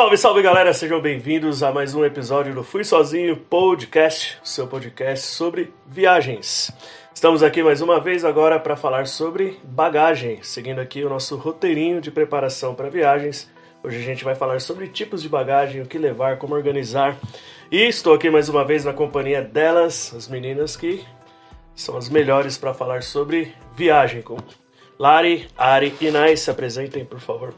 Salve, salve galera, sejam bem-vindos a mais um episódio do Fui Sozinho Podcast, seu podcast sobre viagens. Estamos aqui mais uma vez agora para falar sobre bagagem, seguindo aqui o nosso roteirinho de preparação para viagens. Hoje a gente vai falar sobre tipos de bagagem, o que levar, como organizar. E estou aqui mais uma vez na companhia delas, as meninas que são as melhores para falar sobre viagem. Com Lari, Ari e Nai, se apresentem, por favor.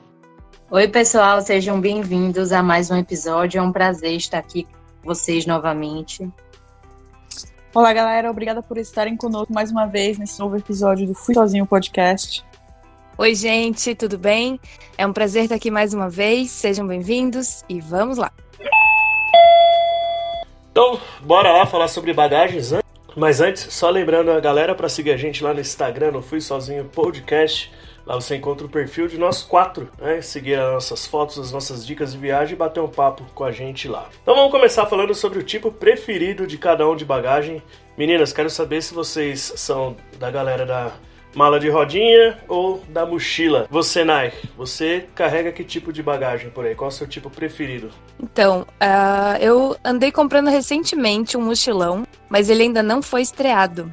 Oi, pessoal, sejam bem-vindos a mais um episódio. É um prazer estar aqui com vocês novamente. Olá, galera, obrigada por estarem conosco mais uma vez nesse novo episódio do Fui Sozinho Podcast. Oi, gente, tudo bem? É um prazer estar aqui mais uma vez. Sejam bem-vindos e vamos lá. Então, bora lá falar sobre bagagens. Mas antes, só lembrando a galera para seguir a gente lá no Instagram, no Fui Sozinho Podcast. Lá você encontra o perfil de nós quatro, né? Seguir as nossas fotos, as nossas dicas de viagem e bater um papo com a gente lá. Então vamos começar falando sobre o tipo preferido de cada um de bagagem. Meninas, quero saber se vocês são da galera da mala de rodinha ou da mochila. Você, Nai, você carrega que tipo de bagagem por aí? Qual é o seu tipo preferido? Então, uh, eu andei comprando recentemente um mochilão, mas ele ainda não foi estreado.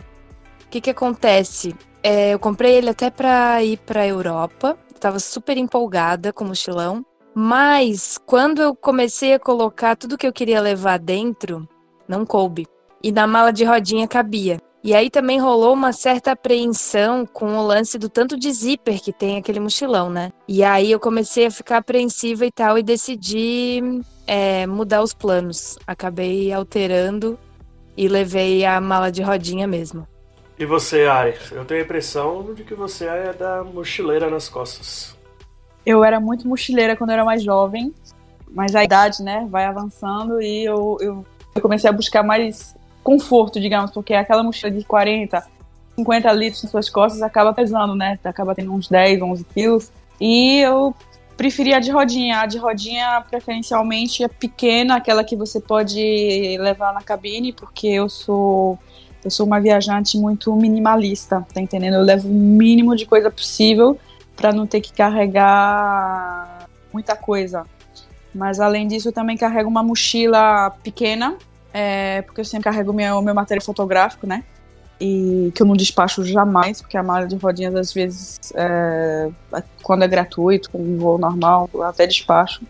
O que que acontece? É, eu comprei ele até para ir para Europa. Tava super empolgada com o mochilão. Mas quando eu comecei a colocar tudo que eu queria levar dentro, não coube. E na mala de rodinha cabia. E aí também rolou uma certa apreensão com o lance do tanto de zíper que tem aquele mochilão, né? E aí eu comecei a ficar apreensiva e tal e decidi é, mudar os planos. Acabei alterando e levei a mala de rodinha mesmo. E você, Ari? Eu tenho a impressão de que você é da mochileira nas costas. Eu era muito mochileira quando eu era mais jovem, mas a idade, né, vai avançando e eu, eu, eu comecei a buscar mais conforto, digamos, porque aquela mochila de 40, 50 litros nas suas costas acaba pesando, né? Acaba tendo uns 10, 11 quilos. E eu preferia a de rodinha. A de rodinha, preferencialmente, é pequena, aquela que você pode levar na cabine, porque eu sou eu sou uma viajante muito minimalista, tá entendendo? Eu levo o mínimo de coisa possível para não ter que carregar muita coisa. Mas além disso, eu também carrego uma mochila pequena, é, porque eu sempre carrego meu, meu material fotográfico, né? E que eu não despacho jamais, porque a malha de rodinhas, às vezes, é, quando é gratuito, com um voo normal, eu até despacho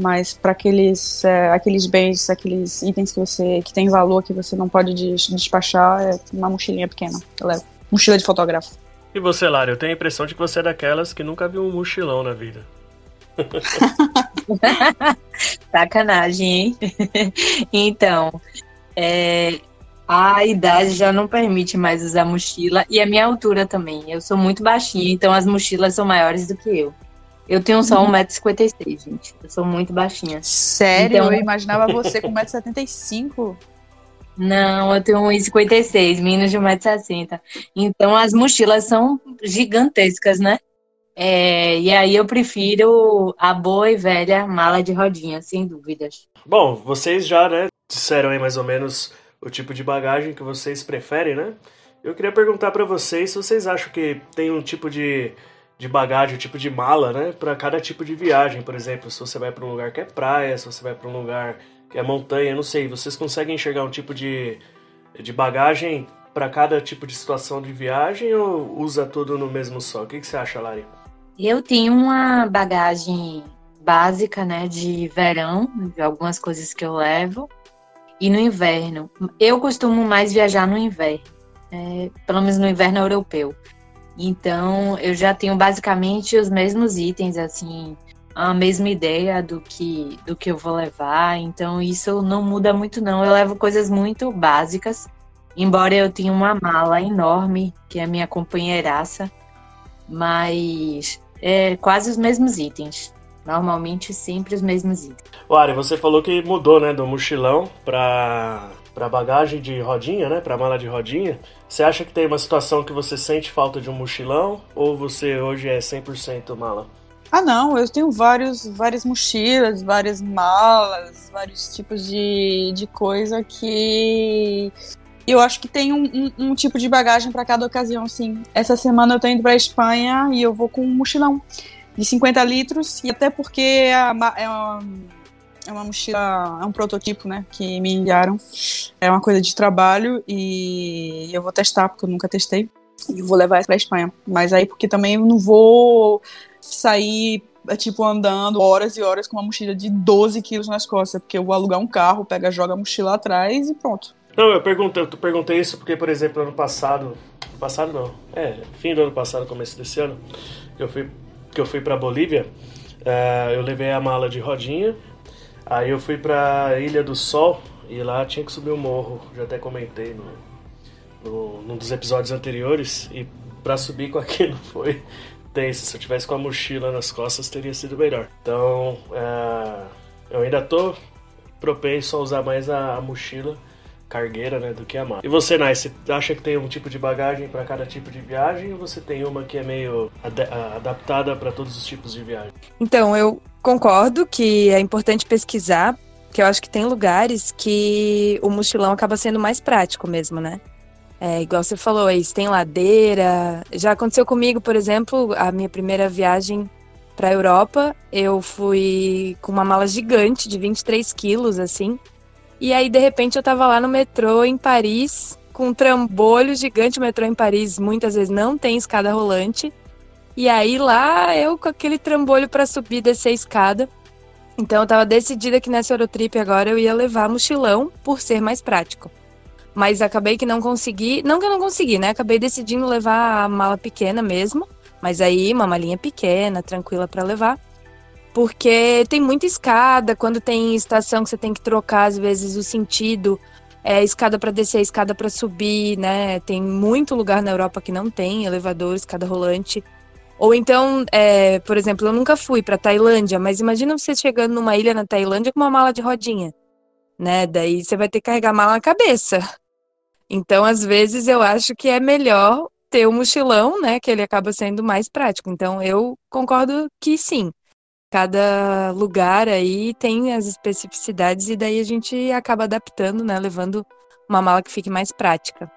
mas para aqueles, é, aqueles bens, aqueles itens que você que tem valor que você não pode despachar, é uma mochilinha pequena. Eu levo. Mochila de fotógrafo. E você, Lara, eu tenho a impressão de que você é daquelas que nunca viu um mochilão na vida. Sacanagem, hein? então, é, a idade já não permite mais usar mochila e a minha altura também. Eu sou muito baixinha, então as mochilas são maiores do que eu. Eu tenho só 1,56m, uhum. gente. Eu sou muito baixinha. Sério? Então... Eu imaginava você com 1,75m. Não, eu tenho 1,56m, menos de 1,60m. Então as mochilas são gigantescas, né? É, e aí eu prefiro a boa e velha mala de rodinha, sem dúvidas. Bom, vocês já, né, disseram aí mais ou menos o tipo de bagagem que vocês preferem, né? Eu queria perguntar para vocês se vocês acham que tem um tipo de de bagagem, o tipo de mala, né? Para cada tipo de viagem, por exemplo, se você vai para um lugar que é praia, se você vai para um lugar que é montanha, não sei, vocês conseguem enxergar um tipo de, de bagagem para cada tipo de situação de viagem ou usa tudo no mesmo só? O que, que você acha, Lari? Eu tenho uma bagagem básica, né, de verão, de algumas coisas que eu levo, e no inverno. Eu costumo mais viajar no inverno, é, pelo menos no inverno europeu. Então, eu já tenho basicamente os mesmos itens, assim, a mesma ideia do que, do que eu vou levar. Então, isso não muda muito, não. Eu levo coisas muito básicas, embora eu tenha uma mala enorme, que é a minha companheiraça, mas é quase os mesmos itens. Normalmente, sempre os mesmos itens. Ari, você falou que mudou, né, do mochilão para para bagagem de rodinha, né, para mala de rodinha. Você acha que tem uma situação que você sente falta de um mochilão ou você hoje é 100% mala? Ah, não, eu tenho vários, várias mochilas, várias malas, vários tipos de, de coisa que eu acho que tem um, um, um tipo de bagagem para cada ocasião, sim. Essa semana eu tô indo para Espanha e eu vou com um mochilão. de 50 litros, e até porque é uma, é uma mochila, é um prototipo, né, que me enviaram. É uma coisa de trabalho e eu vou testar, porque eu nunca testei. E vou levar essa pra Espanha. Mas aí, porque também eu não vou sair é tipo andando horas e horas com uma mochila de 12 quilos nas costas, porque eu vou alugar um carro, pega, joga a mochila atrás e pronto. Não, eu perguntei, eu perguntei isso porque, por exemplo, ano passado, passado não, é, fim do ano passado, começo desse ano, que eu fui, que eu fui pra Bolívia, é, eu levei a mala de rodinha, aí eu fui pra Ilha do Sol e lá tinha que subir um morro, já até comentei no, no, num dos episódios anteriores, e pra subir com aquilo foi tenso. Se eu tivesse com a mochila nas costas, teria sido melhor. Então, é, eu ainda tô propenso a usar mais a, a, mochila cargueira, né, do que a mala. E você, Nai, você acha que tem um tipo de bagagem para cada tipo de viagem ou você tem uma que é meio ad adaptada para todos os tipos de viagem? Então, eu concordo que é importante pesquisar, que eu acho que tem lugares que o mochilão acaba sendo mais prático mesmo, né? É, igual você falou, aí tem ladeira. Já aconteceu comigo, por exemplo, a minha primeira viagem para Europa, eu fui com uma mala gigante de 23 quilos, assim. E aí, de repente, eu tava lá no metrô em Paris, com um trambolho gigante. O metrô em Paris muitas vezes não tem escada rolante. E aí, lá, eu com aquele trambolho para subir e descer a escada. Então, eu tava decidida que nessa Eurotrip agora eu ia levar mochilão por ser mais prático. Mas acabei que não consegui. Não que eu não consegui, né? Acabei decidindo levar a mala pequena mesmo. Mas aí, uma malinha pequena, tranquila para levar. Porque tem muita escada. Quando tem estação que você tem que trocar, às vezes, o sentido. É escada para descer, escada para subir, né? Tem muito lugar na Europa que não tem elevador, escada rolante. Ou então, é, por exemplo, eu nunca fui para Tailândia, mas imagina você chegando numa ilha na Tailândia com uma mala de rodinha, né? Daí você vai ter que carregar a mala na cabeça. Então, às vezes, eu acho que é melhor ter o um mochilão, né? Que ele acaba sendo mais prático. Então, eu concordo que sim. Cada lugar aí tem as especificidades e daí a gente acaba adaptando, né? Levando uma mala que fique mais prática.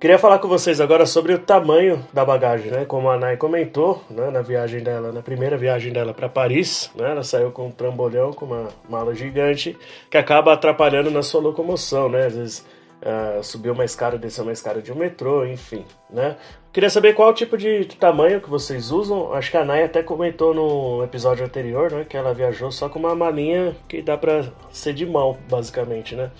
Queria falar com vocês agora sobre o tamanho da bagagem, né? Como a Nai comentou, né? na viagem dela, na primeira viagem dela para Paris, né? Ela saiu com um trambolhão, com uma mala gigante, que acaba atrapalhando na sua locomoção, né? Às vezes uh, subiu uma escada, desceu uma escada de um metrô, enfim, né? Queria saber qual tipo de tamanho que vocês usam. Acho que a Nai até comentou no episódio anterior, né? Que ela viajou só com uma malinha que dá pra ser de mão, basicamente, né?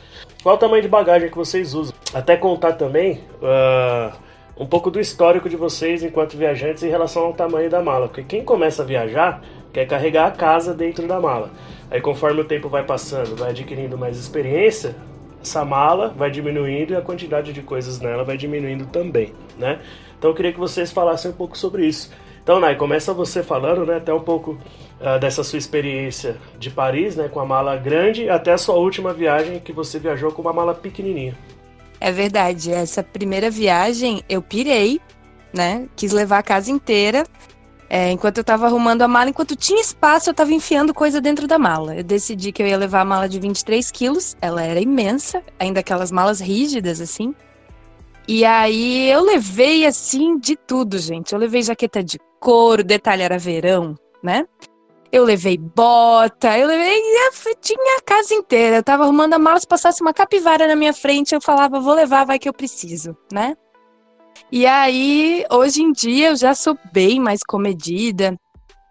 Qual o tamanho de bagagem que vocês usam? Até contar também uh, um pouco do histórico de vocês enquanto viajantes em relação ao tamanho da mala. Porque quem começa a viajar quer carregar a casa dentro da mala. Aí conforme o tempo vai passando, vai adquirindo mais experiência, essa mala vai diminuindo e a quantidade de coisas nela vai diminuindo também, né? Então eu queria que vocês falassem um pouco sobre isso. Então, Nai, começa você falando, né, até um pouco uh, dessa sua experiência de Paris, né, com a mala grande, até a sua última viagem que você viajou com uma mala pequenininha. É verdade, essa primeira viagem eu pirei, né, quis levar a casa inteira. É, enquanto eu estava arrumando a mala, enquanto tinha espaço, eu estava enfiando coisa dentro da mala. Eu decidi que eu ia levar a mala de 23 quilos, ela era imensa, ainda aquelas malas rígidas, assim. E aí eu levei assim de tudo, gente. Eu levei jaqueta de couro, detalhe era verão, né? Eu levei bota, eu levei. Eu tinha a casa inteira. Eu tava arrumando a mala, se passasse uma capivara na minha frente, eu falava, vou levar, vai que eu preciso, né? E aí, hoje em dia, eu já sou bem mais comedida.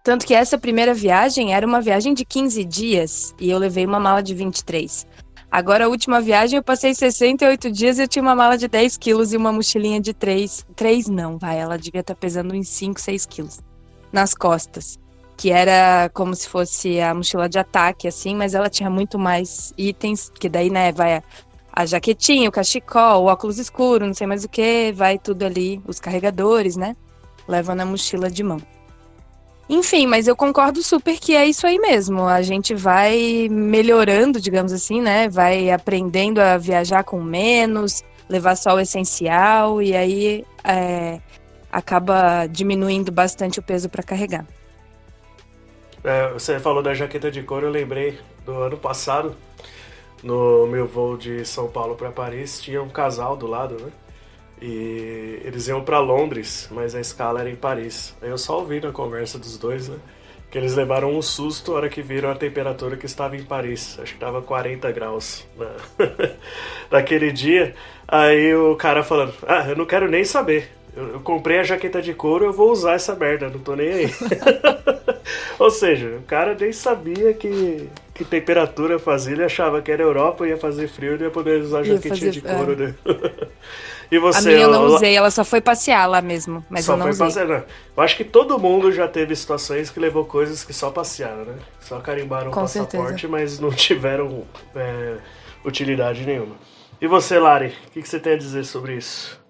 Tanto que essa primeira viagem era uma viagem de 15 dias e eu levei uma mala de 23. Agora, a última viagem, eu passei 68 dias e eu tinha uma mala de 10 quilos e uma mochilinha de 3. 3 não, vai, ela devia estar tá pesando uns 5, 6 quilos nas costas. Que era como se fosse a mochila de ataque, assim, mas ela tinha muito mais itens, que daí, né, vai a, jaquetinha, o cachecol, o óculos escuro, não sei mais o que, vai tudo ali, os carregadores, né? Leva na mochila de mão. Enfim, mas eu concordo super que é isso aí mesmo. A gente vai melhorando, digamos assim, né? Vai aprendendo a viajar com menos, levar só o essencial e aí é, acaba diminuindo bastante o peso para carregar. É, você falou da jaqueta de couro, eu lembrei do ano passado, no meu voo de São Paulo para Paris, tinha um casal do lado, né? E eles iam para Londres, mas a escala era em Paris. Aí eu só ouvi na conversa dos dois, né? Que eles levaram um susto na hora que viram a temperatura que estava em Paris. Acho que estava 40 graus na... naquele dia. Aí o cara falando: Ah, eu não quero nem saber. Eu, eu comprei a jaqueta de couro, eu vou usar essa merda, não tô nem aí. Ou seja, o cara nem sabia que, que temperatura fazia, ele achava que era Europa, ia fazer frio e ia poder usar a jaquetinha fazer, de couro, é. né? e você? A minha eu não usei, ela só foi passear lá mesmo, mas só eu não foi usei. Passear, não. Eu acho que todo mundo já teve situações que levou coisas que só passearam, né? Só carimbaram o passaporte, certeza. mas não tiveram é, utilidade nenhuma. E você, Lari, o que, que você tem a dizer sobre isso?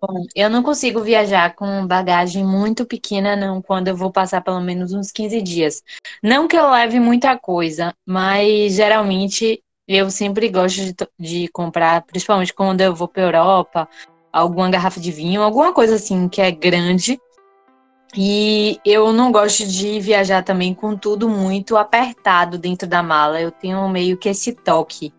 Bom, eu não consigo viajar com bagagem muito pequena, não, quando eu vou passar pelo menos uns 15 dias. Não que eu leve muita coisa, mas geralmente eu sempre gosto de, de comprar, principalmente quando eu vou para Europa, alguma garrafa de vinho, alguma coisa assim que é grande. E eu não gosto de viajar também com tudo muito apertado dentro da mala. Eu tenho meio que esse toque.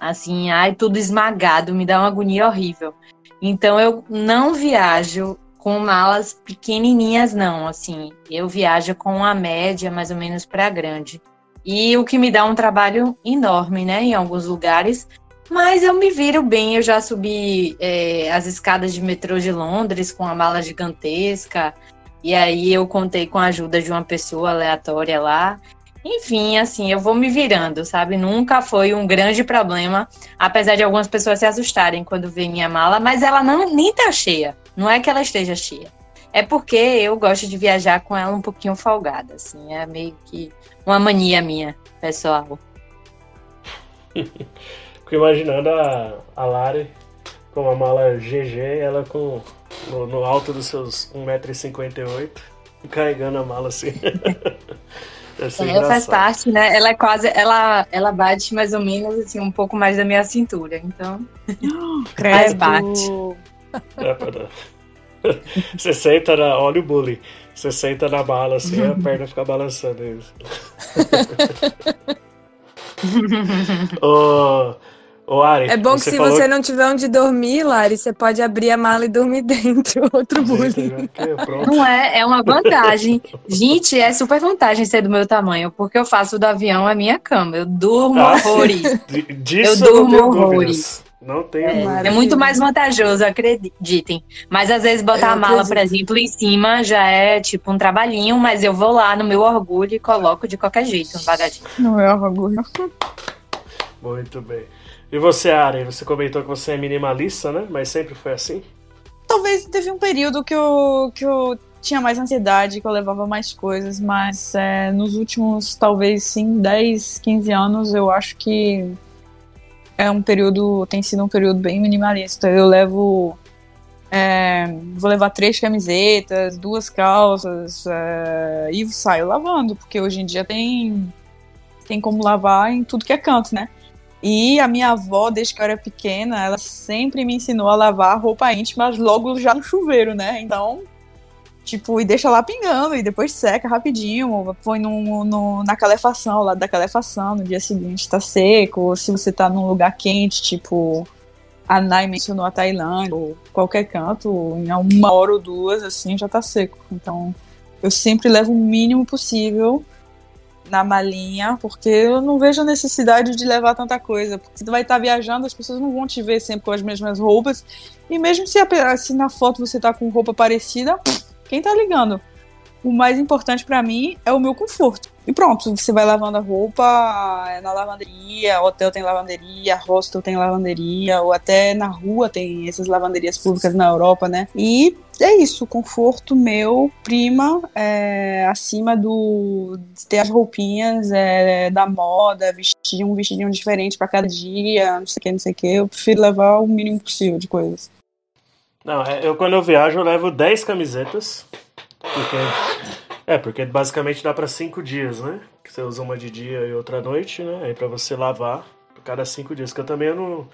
Assim, ai, tudo esmagado, me dá uma agonia horrível. Então eu não viajo com malas pequenininhas, não. Assim, eu viajo com a média, mais ou menos para grande. E o que me dá um trabalho enorme, né, em alguns lugares. Mas eu me viro bem. Eu já subi é, as escadas de metrô de Londres com a mala gigantesca. E aí eu contei com a ajuda de uma pessoa aleatória lá. Enfim, assim, eu vou me virando, sabe? Nunca foi um grande problema, apesar de algumas pessoas se assustarem quando vê minha mala, mas ela não nem tá cheia. Não é que ela esteja cheia. É porque eu gosto de viajar com ela um pouquinho folgada, assim, é meio que uma mania minha, pessoal. Fico imaginando a, a Lari com a mala GG, ela com no, no alto dos seus 1,58m, carregando a mala assim. ela faz parte, né? Ela é quase, ela, ela bate mais ou menos assim, um pouco mais da minha cintura, então. Mas bate. É, para... Você senta na. Olha o bullying. Você senta na bala assim, a perna fica balançando isso. oh, Ô, Ari, é bom que se falou... você não tiver onde dormir, Lari, você pode abrir a mala e dormir dentro. Outro bullying. Não é, é uma vantagem. Gente, é super vantagem ser do meu tamanho, porque eu faço do avião a minha cama. Eu durmo ah, horrores. Disso eu durmo horrores. Não tenho é, é, muito mais vantajoso, acreditem. Mas às vezes botar a mala, por exemplo, em cima já é tipo um trabalhinho, mas eu vou lá no meu orgulho e coloco de qualquer jeito, um. No meu orgulho. Muito bem. E você, Ari, você comentou que você é minimalista, né? Mas sempre foi assim? Talvez teve um período que eu, que eu tinha mais ansiedade, que eu levava mais coisas, mas é, nos últimos, talvez sim, 10, 15 anos, eu acho que é um período, tem sido um período bem minimalista. Eu levo. É, vou levar três camisetas, duas calças é, e saio lavando, porque hoje em dia tem, tem como lavar em tudo que é canto, né? E a minha avó, desde que eu era pequena, ela sempre me ensinou a lavar roupa íntima logo já no chuveiro, né? Então, tipo, e deixa lá pingando, e depois seca rapidinho, põe no, no, na calefação, lá da calefação, no dia seguinte tá seco, ou se você tá num lugar quente, tipo, a Nai mencionou a Tailândia, ou qualquer canto, em uma hora ou duas, assim, já tá seco. Então, eu sempre levo o mínimo possível na malinha, porque eu não vejo a necessidade de levar tanta coisa. Porque você vai estar viajando, as pessoas não vão te ver sempre com as mesmas roupas. E mesmo se, se na foto você tá com roupa parecida, quem tá ligando? O mais importante para mim é o meu conforto. E pronto, você vai lavando a roupa é na lavanderia, hotel tem lavanderia, hostel tem lavanderia, ou até na rua tem essas lavanderias públicas na Europa, né? E é isso, conforto meu prima é, acima do de ter as roupinhas é, da moda, vestir um vestidinho diferente para cada dia, não sei o que, não sei o que. Eu prefiro levar o mínimo possível de coisas. Não, é, eu quando eu viajo eu levo 10 camisetas, porque é, porque basicamente dá para cinco dias, né? Que você usa uma de dia e outra à noite, né? Aí para você lavar cada cinco dias. Que eu também não,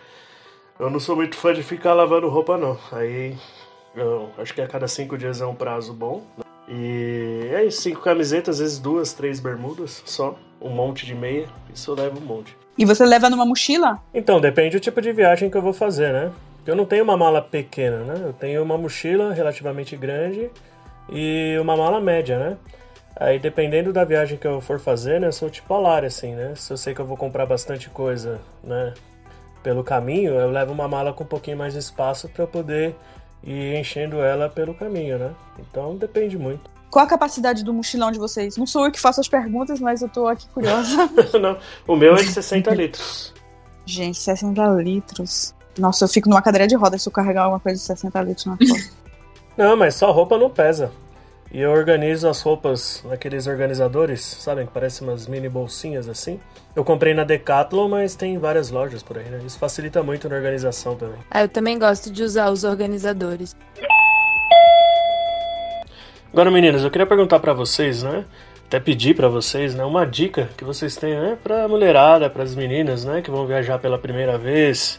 eu não sou muito fã de ficar lavando roupa, não. Aí eu acho que a cada cinco dias é um prazo bom. Né? E é isso, cinco camisetas, às vezes duas, três bermudas só. Um monte de meia. Isso eu levo um monte. E você leva numa mochila? Então, depende do tipo de viagem que eu vou fazer, né? Eu não tenho uma mala pequena, né? Eu tenho uma mochila relativamente grande e uma mala média, né? Aí dependendo da viagem que eu for fazer, né, eu sou tipo polar assim, né? Se eu sei que eu vou comprar bastante coisa, né, pelo caminho, eu levo uma mala com um pouquinho mais de espaço para poder ir enchendo ela pelo caminho, né? Então depende muito. Qual a capacidade do mochilão de vocês? Não sou eu que faço as perguntas, mas eu tô aqui curiosa. Não, o meu é de 60 litros. Gente, 60 litros. Nossa, eu fico numa cadeira de rodas se eu carregar alguma coisa de 60 litros na costa. Não, mas só roupa não pesa. E eu organizo as roupas naqueles organizadores, sabem? Que parecem umas mini bolsinhas assim. Eu comprei na Decathlon, mas tem várias lojas por aí, né? Isso facilita muito na organização também. Ah, eu também gosto de usar os organizadores. Agora, meninas, eu queria perguntar para vocês, né? Até pedir para vocês, né? Uma dica que vocês têm, né? Pra mulherada, para as meninas, né? Que vão viajar pela primeira vez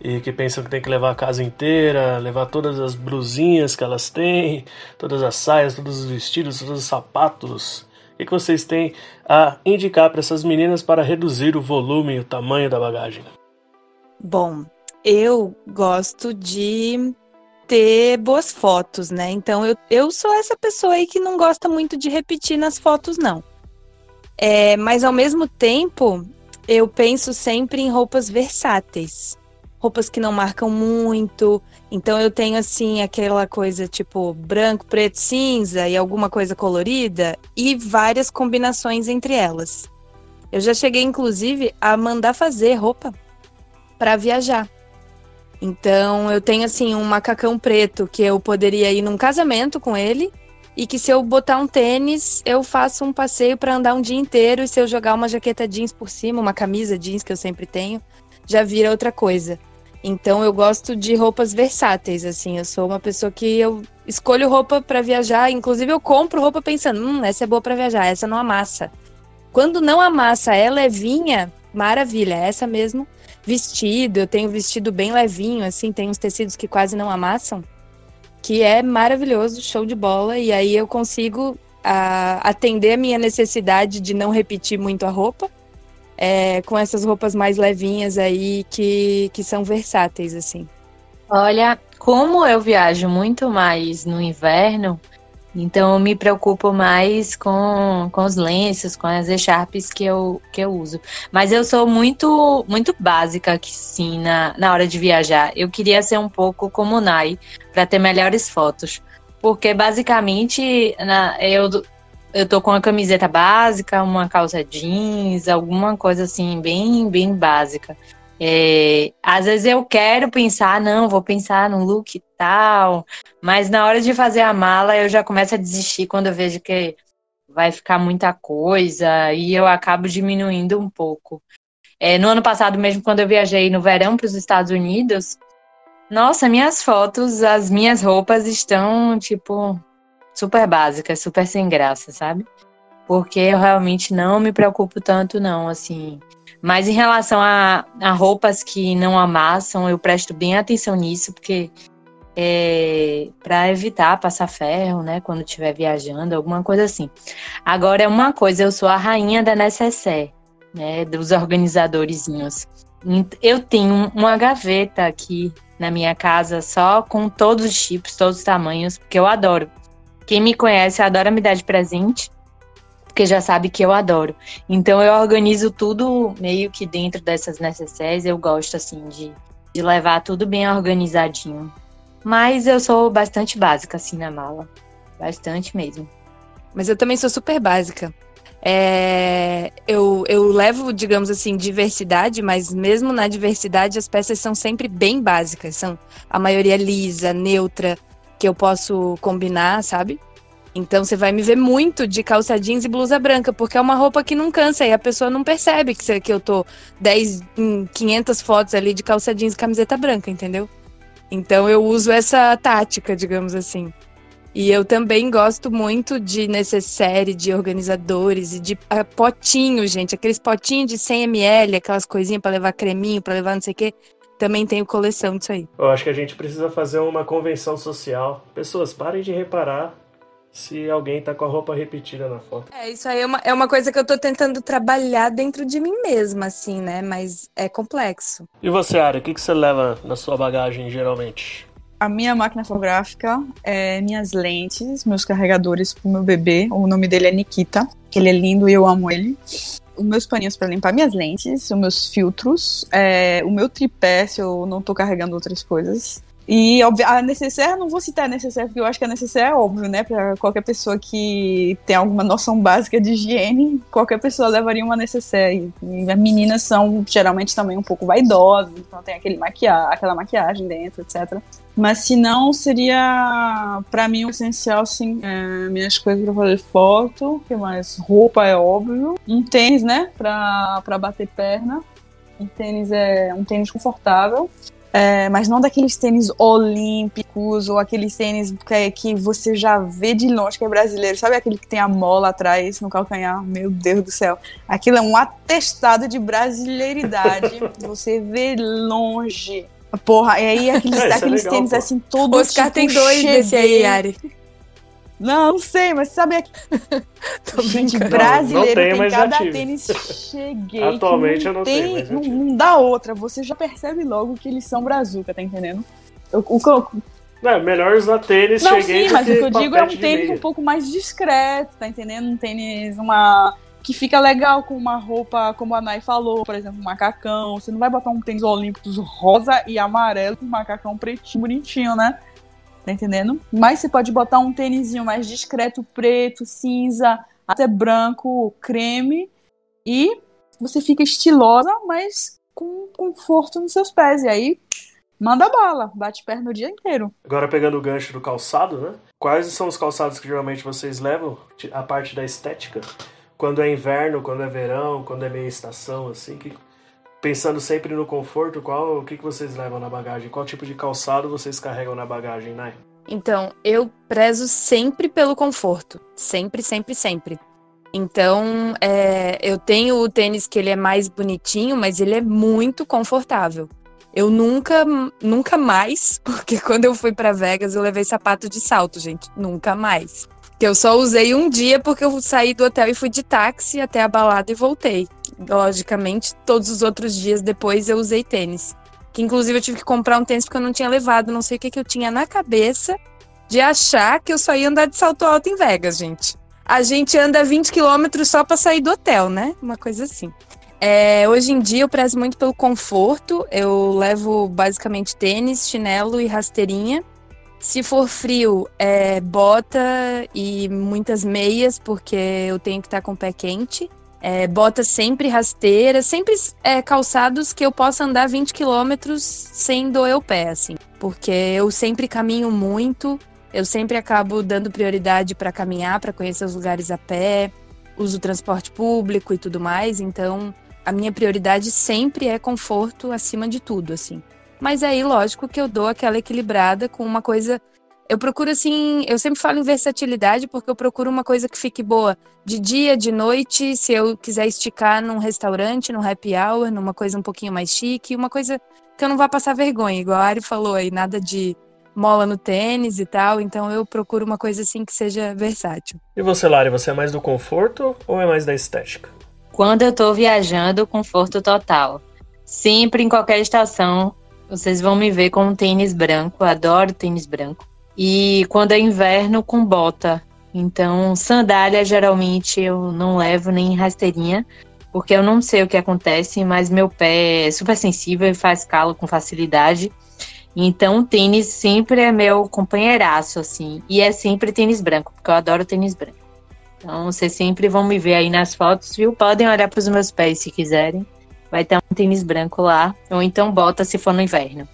e que pensam que tem que levar a casa inteira, levar todas as blusinhas que elas têm, todas as saias, todos os vestidos, todos os sapatos. O que vocês têm a indicar para essas meninas para reduzir o volume e o tamanho da bagagem? Bom, eu gosto de ter boas fotos, né? Então eu, eu sou essa pessoa aí que não gosta muito de repetir nas fotos, não. É, mas ao mesmo tempo, eu penso sempre em roupas versáteis roupas que não marcam muito. Então eu tenho assim aquela coisa tipo branco, preto, cinza e alguma coisa colorida e várias combinações entre elas. Eu já cheguei inclusive a mandar fazer roupa para viajar. Então eu tenho assim um macacão preto que eu poderia ir num casamento com ele e que se eu botar um tênis, eu faço um passeio para andar um dia inteiro e se eu jogar uma jaqueta jeans por cima, uma camisa jeans que eu sempre tenho, já vira outra coisa. Então eu gosto de roupas versáteis, assim. Eu sou uma pessoa que eu escolho roupa para viajar, inclusive eu compro roupa pensando, hum, essa é boa para viajar, essa não amassa. Quando não amassa, é levinha, maravilha, é essa mesmo. Vestido, eu tenho vestido bem levinho, assim, tem uns tecidos que quase não amassam, que é maravilhoso, show de bola, e aí eu consigo a, ah, atender a minha necessidade de não repetir muito a roupa é, com essas roupas mais levinhas aí que, que são versáteis, assim. Olha, como eu viajo muito mais no inverno, então eu me preocupo mais com, com os lenços, com as echarpes que eu, que eu uso. Mas eu sou muito muito básica aqui sim na, na hora de viajar. Eu queria ser um pouco como Nai para ter melhores fotos. Porque basicamente na, eu eu tô com uma camiseta básica, uma calça jeans, alguma coisa assim, bem, bem básica. É, às vezes eu quero pensar, não, vou pensar no look e tal, mas na hora de fazer a mala eu já começo a desistir quando eu vejo que vai ficar muita coisa e eu acabo diminuindo um pouco. É, no ano passado mesmo, quando eu viajei no verão para os Estados Unidos, nossa, minhas fotos, as minhas roupas estão, tipo, super básica, super sem graça, sabe? Porque eu realmente não me preocupo tanto, não, assim. Mas em relação a, a roupas que não amassam, eu presto bem atenção nisso, porque é, para evitar passar ferro, né, quando estiver viajando, alguma coisa assim. Agora, é uma coisa, eu sou a rainha da necessaire, né, dos organizadorzinhos. Eu tenho uma gaveta aqui na minha casa só com todos os tipos, todos os tamanhos, porque eu adoro. Quem me conhece adora me dar de presente, porque já sabe que eu adoro. Então eu organizo tudo meio que dentro dessas necessárias. Eu gosto assim de, de levar tudo bem organizadinho. Mas eu sou bastante básica assim na mala. Bastante mesmo. Mas eu também sou super básica. É, eu, eu levo, digamos assim, diversidade, mas mesmo na diversidade as peças são sempre bem básicas. São a maioria lisa, neutra, que eu posso combinar, sabe? Então você vai me ver muito de calça jeans e blusa branca, porque é uma roupa que não cansa e a pessoa não percebe que, que eu tô 10, 500 fotos ali de calça jeans e camiseta branca, entendeu? Então eu uso essa tática, digamos assim. E eu também gosto muito de necessaire, de organizadores e de uh, potinhos, gente. Aqueles potinhos de 100 ml, aquelas coisinhas para levar creminho, para levar não sei o quê também tenho coleção disso aí. Eu acho que a gente precisa fazer uma convenção social. Pessoas, parem de reparar se alguém tá com a roupa repetida na foto. É, isso aí é uma, é uma coisa que eu tô tentando trabalhar dentro de mim mesma, assim, né? Mas é complexo. E você, Ari, o que, que você leva na sua bagagem geralmente? A minha máquina fotográfica, é minhas lentes, meus carregadores pro meu bebê. O nome dele é Nikita. Ele é lindo e eu amo ele. Os meus paninhos para limpar minhas lentes, os meus filtros, é, o meu tripé, se eu não tô carregando outras coisas. E a necessaire, não vou citar a necessaire, porque eu acho que a necessaire é óbvio, né? Para qualquer pessoa que tem alguma noção básica de higiene, qualquer pessoa levaria uma necessaire. E as meninas são geralmente também um pouco vaidosas, então tem aquele maquia aquela maquiagem dentro, etc. Mas se não, seria para mim o essencial, sim, é, minhas coisas para fazer foto, que mais? Roupa é óbvio. Um tênis, né? Pra, pra bater perna. Um tênis é um tênis confortável. É, mas não daqueles tênis olímpicos ou aqueles tênis que, que, você já vê de longe que é brasileiro. Sabe aquele que tem a mola atrás no calcanhar? Meu Deus do céu. Aquilo é um atestado de brasileiridade. você vê longe. Porra, e aí aqueles, é, aqueles é legal, tênis pô. assim, todos. Oscar tipo, tem dois cheguei. desse aí, Ari. Não, não sei, mas sabe aqui. Gente, brasileiro não, não tem, tem cada tênis cheguei. Atualmente eu não tem, tenho. Não, não, dá outra. Você já percebe logo que eles são brazuca, tá entendendo? O, o, não, é melhor usar tênis, não, cheguei. Sim, mas o que eu digo é um tênis um pouco mais discreto, tá entendendo? Um tênis, uma. Que fica legal com uma roupa, como a Nai falou, por exemplo, um macacão. Você não vai botar um tênis olímpicos rosa e amarelo com um macacão pretinho, bonitinho, né? Tá entendendo? Mas você pode botar um tênisinho mais discreto, preto, cinza, até branco, creme. E você fica estilosa, mas com conforto nos seus pés. E aí, manda bala, bate perna o dia inteiro. Agora pegando o gancho do calçado, né? Quais são os calçados que geralmente vocês levam? A parte da estética? Quando é inverno, quando é verão, quando é meia estação, assim, que pensando sempre no conforto, qual o que, que vocês levam na bagagem? Qual tipo de calçado vocês carregam na bagagem, né? Então, eu prezo sempre pelo conforto. Sempre, sempre, sempre. Então, é, eu tenho o tênis que ele é mais bonitinho, mas ele é muito confortável. Eu nunca, nunca mais, porque quando eu fui para Vegas eu levei sapato de salto, gente. Nunca mais. Que eu só usei um dia porque eu saí do hotel e fui de táxi até a balada e voltei logicamente, todos os outros dias depois eu usei tênis. Que inclusive eu tive que comprar um tênis porque eu não tinha levado, não sei o que, que eu tinha na cabeça de achar que eu só ia andar de salto alto em Vegas, gente. A gente anda 20 quilômetros só para sair do hotel, né? Uma coisa assim. É, hoje em dia eu prezo muito pelo conforto. Eu levo basicamente tênis, chinelo e rasteirinha. Se for frio, é bota e muitas meias, porque eu tenho que estar com o pé quente. É, botas sempre rasteiras, sempre é, calçados que eu possa andar 20 quilômetros sem doer o pé, assim. Porque eu sempre caminho muito, eu sempre acabo dando prioridade para caminhar, para conhecer os lugares a pé, uso transporte público e tudo mais. Então, a minha prioridade sempre é conforto acima de tudo, assim. Mas aí, lógico que eu dou aquela equilibrada com uma coisa eu procuro assim, eu sempre falo em versatilidade porque eu procuro uma coisa que fique boa de dia, de noite, se eu quiser esticar num restaurante, num happy hour, numa coisa um pouquinho mais chique, uma coisa que eu não vá passar vergonha, igual a Ari falou aí, nada de mola no tênis e tal, então eu procuro uma coisa assim que seja versátil. E você, Lari, você é mais do conforto ou é mais da estética? Quando eu tô viajando, conforto total. Sempre em qualquer estação, vocês vão me ver com um tênis branco, adoro tênis branco. E quando é inverno, com bota. Então, sandália geralmente eu não levo nem rasteirinha, porque eu não sei o que acontece, mas meu pé é super sensível e faz calo com facilidade. Então, tênis sempre é meu companheiraço, assim. E é sempre tênis branco, porque eu adoro tênis branco. Então, vocês sempre vão me ver aí nas fotos, viu? Podem olhar para os meus pés se quiserem. Vai ter um tênis branco lá. Ou então bota se for no inverno.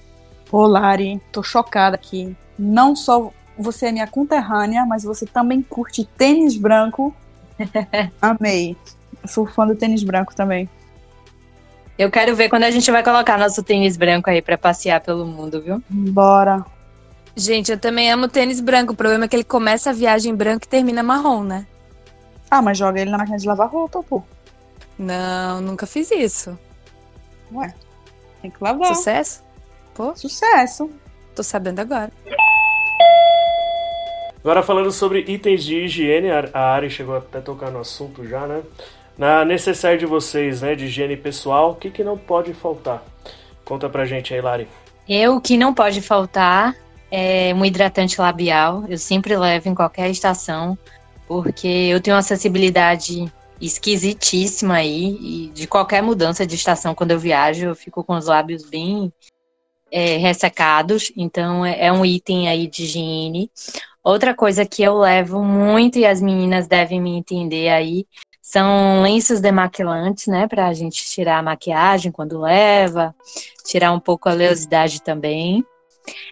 Ô, Lari, tô chocada aqui não só você é minha conterrânea, mas você também curte tênis branco. Amei. Eu sou fã do tênis branco também. Eu quero ver quando a gente vai colocar nosso tênis branco aí para passear pelo mundo, viu? Bora. Gente, eu também amo tênis branco. O problema é que ele começa a viagem branco e termina marrom, né? Ah, mas joga ele na máquina de lavar roupa, pô. Não, nunca fiz isso. Ué, tem que lavar. Sucesso? Pô. Sucesso. Tô sabendo agora. Agora falando sobre itens de higiene, a Ari chegou até a tocar no assunto já, né? Na necessidade de vocês, né, de higiene pessoal, o que, que não pode faltar? Conta pra gente aí, Lari. Eu, o que não pode faltar é um hidratante labial. Eu sempre levo em qualquer estação, porque eu tenho uma acessibilidade esquisitíssima aí, e de qualquer mudança de estação quando eu viajo, eu fico com os lábios bem é, ressecados, então é, é um item aí de higiene. Outra coisa que eu levo muito, e as meninas devem me entender aí, são lenços demaquilantes, né, para a gente tirar a maquiagem quando leva, tirar um pouco a oleosidade também.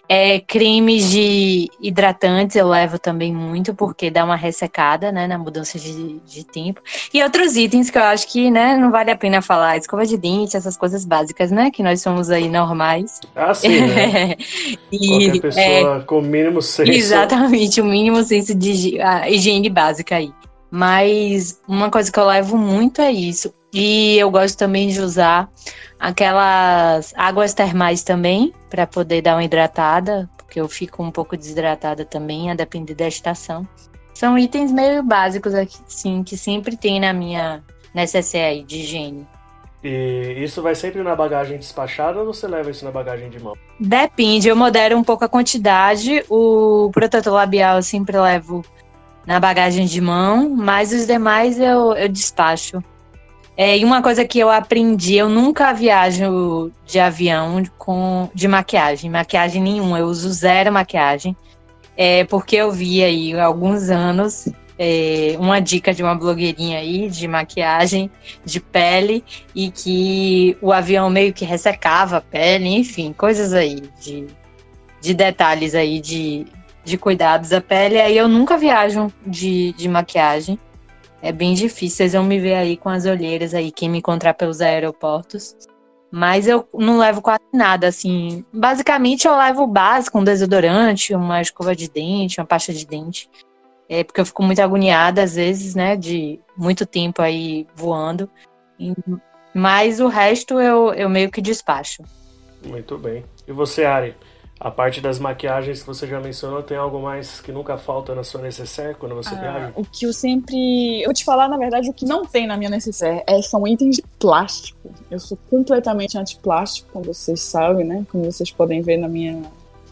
É, cremes de hidratantes eu levo também muito, porque dá uma ressecada, né, na mudança de, de tempo. E outros itens que eu acho que, né, não vale a pena falar, escova de dente, essas coisas básicas, né, que nós somos aí normais. Ah, sim, né? e, Qualquer pessoa é, com o mínimo senso. Exatamente, o mínimo senso de higiene básica aí. Mas uma coisa que eu levo muito é isso. E eu gosto também de usar aquelas águas termais também, para poder dar uma hidratada, porque eu fico um pouco desidratada também, a depender da estação. São itens meio básicos aqui, sim, que sempre tem na minha necessaire de higiene. E isso vai sempre na bagagem despachada ou você leva isso na bagagem de mão? Depende, eu modero um pouco a quantidade. O protetor labial eu sempre levo na bagagem de mão, mas os demais eu, eu despacho. É, e uma coisa que eu aprendi, eu nunca viajo de avião com de maquiagem, maquiagem nenhuma, eu uso zero maquiagem. É, porque eu vi aí há alguns anos é, uma dica de uma blogueirinha aí de maquiagem de pele e que o avião meio que ressecava a pele, enfim, coisas aí de, de detalhes aí de, de cuidados da pele. Aí eu nunca viajo de, de maquiagem. É bem difícil. Vocês vão me ver aí com as olheiras aí, quem me encontrar pelos aeroportos. Mas eu não levo quase nada, assim. Basicamente, eu levo o básico, um desodorante, uma escova de dente, uma pasta de dente. É porque eu fico muito agoniada, às vezes, né? De muito tempo aí voando. Mas o resto eu, eu meio que despacho. Muito bem. E você, Ari? A parte das maquiagens que você já mencionou, tem algo mais que nunca falta na sua necessaire quando você ah, viaja? O que eu sempre. Eu vou te falar, na verdade, o que não tem na minha necessaire é, são itens de plástico. Eu sou completamente anti-plástico, como vocês sabem, né? Como vocês podem ver na minha,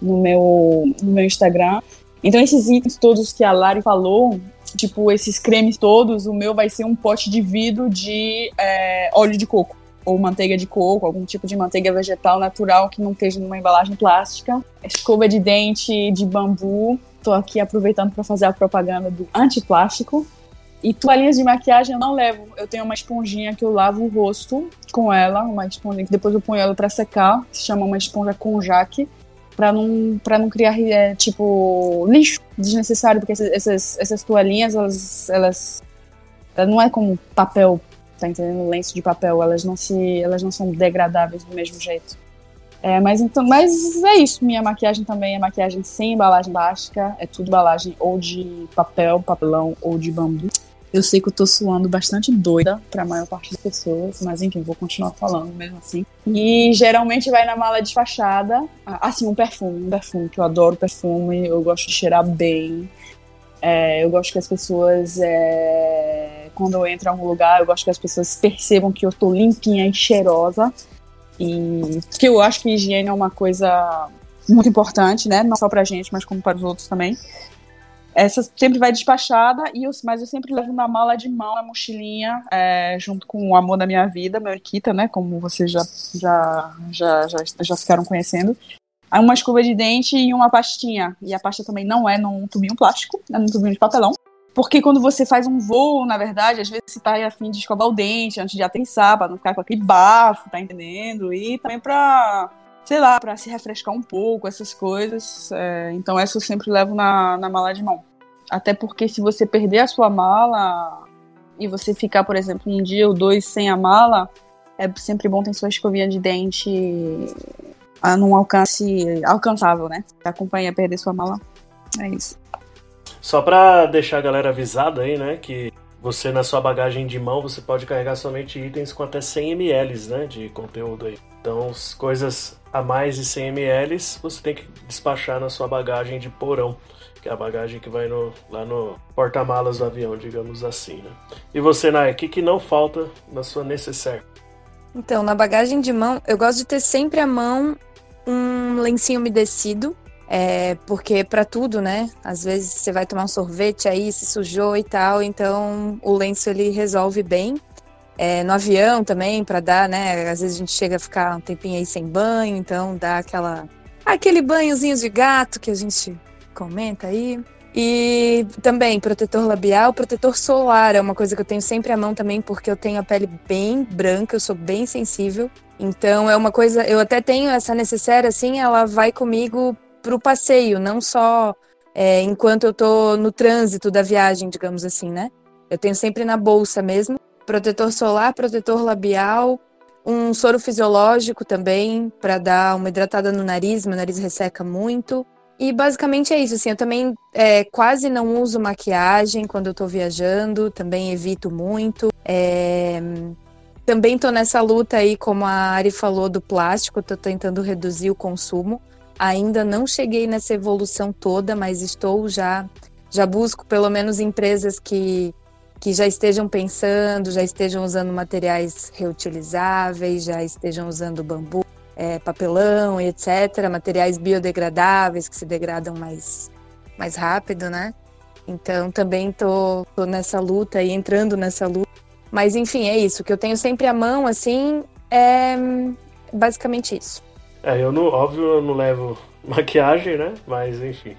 no, meu, no meu Instagram. Então, esses itens todos que a Lari falou, tipo, esses cremes todos, o meu vai ser um pote de vidro de é, óleo de coco ou manteiga de coco, algum tipo de manteiga vegetal natural que não esteja numa embalagem plástica. Escova de dente de bambu. Estou aqui aproveitando para fazer a propaganda do antiplástico. E toalhinhas de maquiagem eu não levo. Eu tenho uma esponjinha que eu lavo o rosto com ela, uma esponjinha que depois eu ponho ela para secar, se chama uma esponja conjaque, para não para não criar é, tipo lixo desnecessário, porque essas, essas, essas toalhinhas elas, elas não é como papel tá entendendo? Lenço de papel, elas não se, elas não são degradáveis do mesmo jeito. É, mas então, mas é isso. Minha maquiagem também é maquiagem sem embalagem básica, é tudo embalagem ou de papel, papelão ou de bambu. Eu sei que eu tô suando bastante doida para a maior parte das pessoas, mas enfim, vou continuar falando mesmo assim. E geralmente vai na mala despachada, assim, um perfume, um perfume, que eu adoro perfume, eu gosto de cheirar bem. É, eu gosto que as pessoas é, quando eu entro em algum lugar, eu gosto que as pessoas percebam que eu tô limpinha e cheirosa. E que eu acho que higiene é uma coisa muito importante, né? Não só pra gente, mas como para os outros também. Essa sempre vai despachada, e eu, mas eu sempre levo na mala de mão a mochilinha, é, junto com o amor da minha vida, meu Nikita, né? Como vocês já, já, já, já, já ficaram conhecendo. Uma escova de dente e uma pastinha. E a pasta também não é num tubinho plástico, é num tubinho de papelão. Porque quando você faz um voo, na verdade, às vezes você tá afim de escovar o dente antes de aterrissar, pra não ficar com aquele bafo, tá entendendo? E também pra, sei lá, pra se refrescar um pouco, essas coisas. É, então essa eu sempre levo na, na mala de mão. Até porque se você perder a sua mala e você ficar, por exemplo, um dia ou dois sem a mala, é sempre bom ter sua escovinha de dente num alcance alcançável, né? Acompanha perder sua mala. É isso. Só para deixar a galera avisada aí, né, que você na sua bagagem de mão você pode carregar somente itens com até 100 ml, né, de conteúdo aí. Então, coisas a mais de 100 ml você tem que despachar na sua bagagem de porão. que é a bagagem que vai no, lá no porta-malas do avião, digamos assim, né? E você, Nai, o que, que não falta na sua necessaire? Então, na bagagem de mão, eu gosto de ter sempre à mão um lencinho umedecido, é, porque para tudo, né? Às vezes você vai tomar um sorvete aí, se sujou e tal, então o lenço ele resolve bem. É, no avião também, para dar, né? Às vezes a gente chega a ficar um tempinho aí sem banho, então dá aquela aquele banhozinho de gato que a gente comenta aí. E também protetor labial, protetor solar é uma coisa que eu tenho sempre à mão também, porque eu tenho a pele bem branca, eu sou bem sensível. Então é uma coisa, eu até tenho essa necessária assim, ela vai comigo pro passeio, não só é, enquanto eu tô no trânsito da viagem, digamos assim, né? Eu tenho sempre na bolsa mesmo. Protetor solar, protetor labial, um soro fisiológico também, para dar uma hidratada no nariz, meu nariz resseca muito. E basicamente é isso, assim, eu também é, quase não uso maquiagem quando eu tô viajando, também evito muito. É, também tô nessa luta aí, como a Ari falou, do plástico, tô tentando reduzir o consumo. Ainda não cheguei nessa evolução toda, mas estou já, já busco pelo menos empresas que que já estejam pensando, já estejam usando materiais reutilizáveis, já estejam usando bambu, é, papelão e etc., materiais biodegradáveis que se degradam mais, mais rápido, né? Então também tô, tô nessa luta e entrando nessa luta. Mas enfim, é isso. que eu tenho sempre à mão, assim, é basicamente isso. É, eu não, óbvio, eu não levo maquiagem, né? Mas enfim.